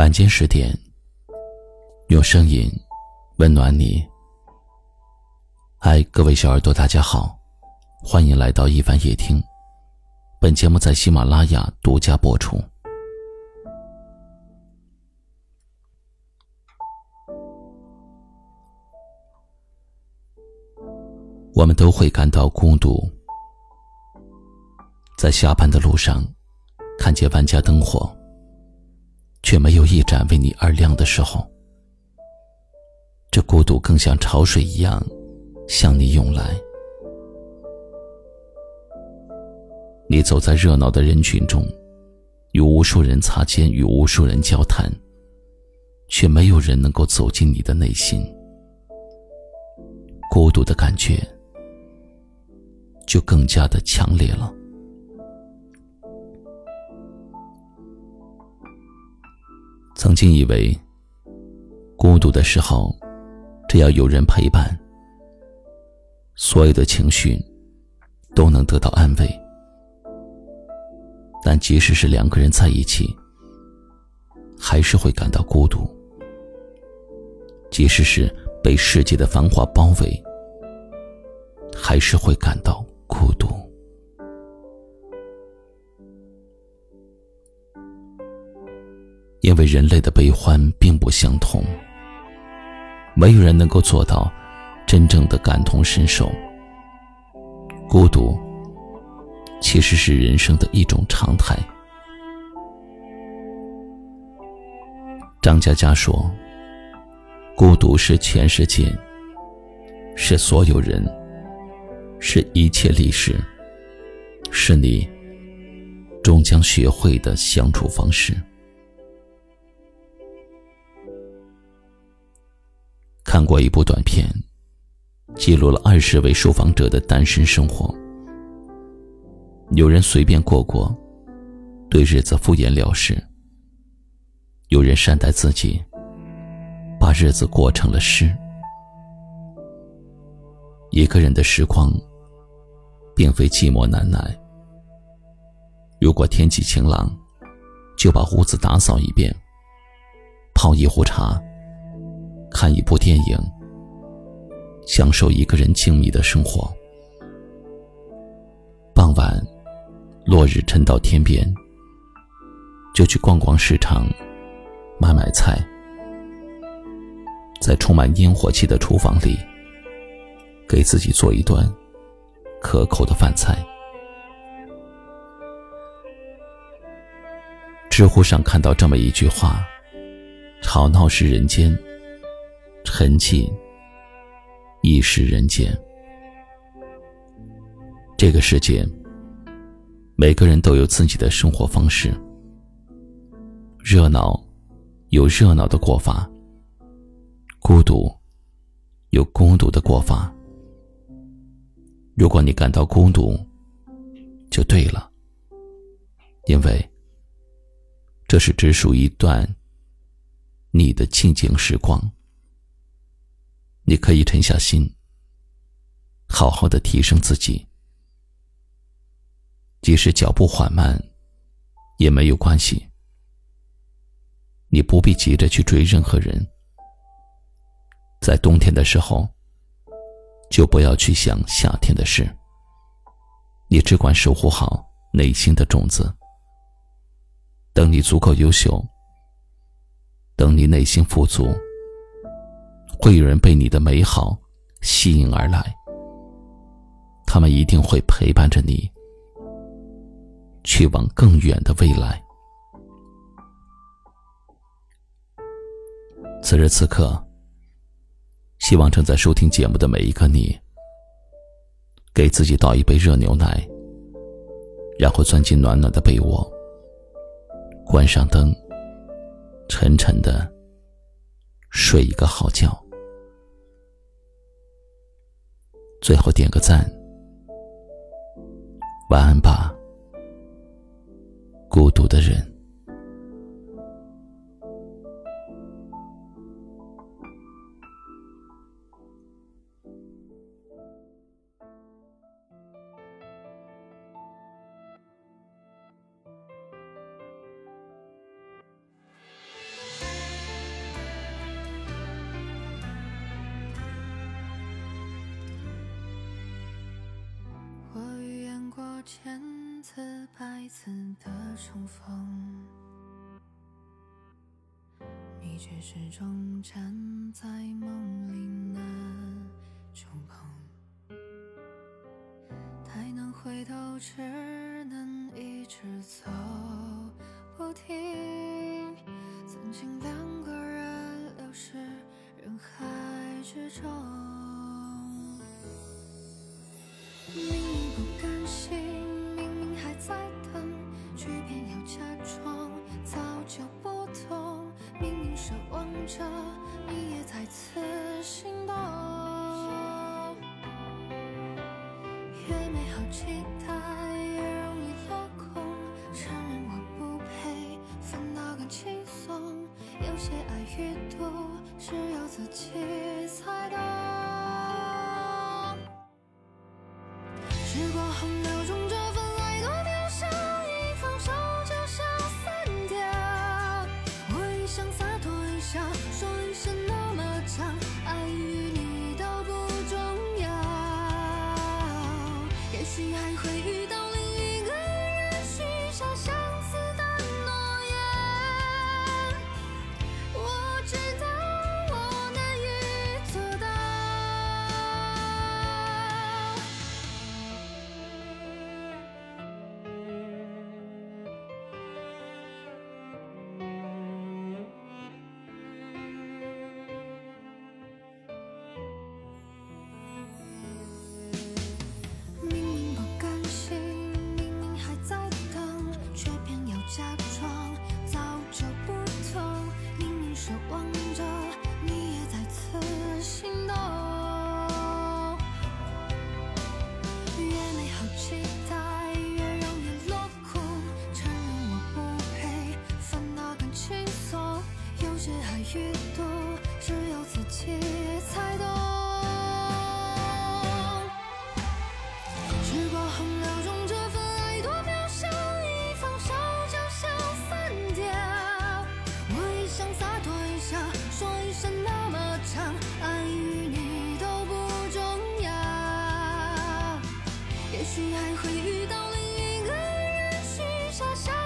晚间十点，用声音温暖你。嗨，各位小耳朵，大家好，欢迎来到一凡夜听。本节目在喜马拉雅独家播出。我们都会感到孤独，在下班的路上，看见万家灯火。却没有一盏为你而亮的时候，这孤独更像潮水一样向你涌来。你走在热闹的人群中，与无数人擦肩，与无数人交谈，却没有人能够走进你的内心。孤独的感觉就更加的强烈了。曾经以为，孤独的时候，只要有人陪伴，所有的情绪都能得到安慰。但即使是两个人在一起，还是会感到孤独；即使是被世界的繁华包围，还是会感到为人类的悲欢并不相同，没有人能够做到真正的感同身受。孤独其实是人生的一种常态。张嘉佳说：“孤独是全世界，是所有人，是一切历史，是你终将学会的相处方式。”看过一部短片，记录了二十位受访者的单身生活。有人随便过过，对日子敷衍了事；有人善待自己，把日子过成了诗。一个人的时光，并非寂寞难耐。如果天气晴朗，就把屋子打扫一遍，泡一壶茶。看一部电影，享受一个人静谧的生活。傍晚，落日沉到天边，就去逛逛市场，买买菜，在充满烟火气的厨房里，给自己做一顿可口的饭菜。知乎上看到这么一句话：“吵闹是人间。”沉寂亦是人间。这个世界，每个人都有自己的生活方式。热闹有热闹的过法，孤独有孤独的过法。如果你感到孤独，就对了，因为这是只属于一段你的静静时光。你可以沉下心，好好的提升自己，即使脚步缓慢，也没有关系。你不必急着去追任何人，在冬天的时候，就不要去想夏天的事。你只管守护好内心的种子。等你足够优秀，等你内心富足。会有人被你的美好吸引而来，他们一定会陪伴着你，去往更远的未来。此时此刻，希望正在收听节目的每一个你，给自己倒一杯热牛奶，然后钻进暖暖的被窝，关上灯，沉沉的睡一个好觉。最后点个赞，晚安吧，孤独的人。千次百次的重逢，你却始终站在梦里难触碰。太难回头，只能一直走不停。曾经两个人流失人海之中。些爱与妒，只有自己才懂。时光洪流中也许还会遇到另一个人许下相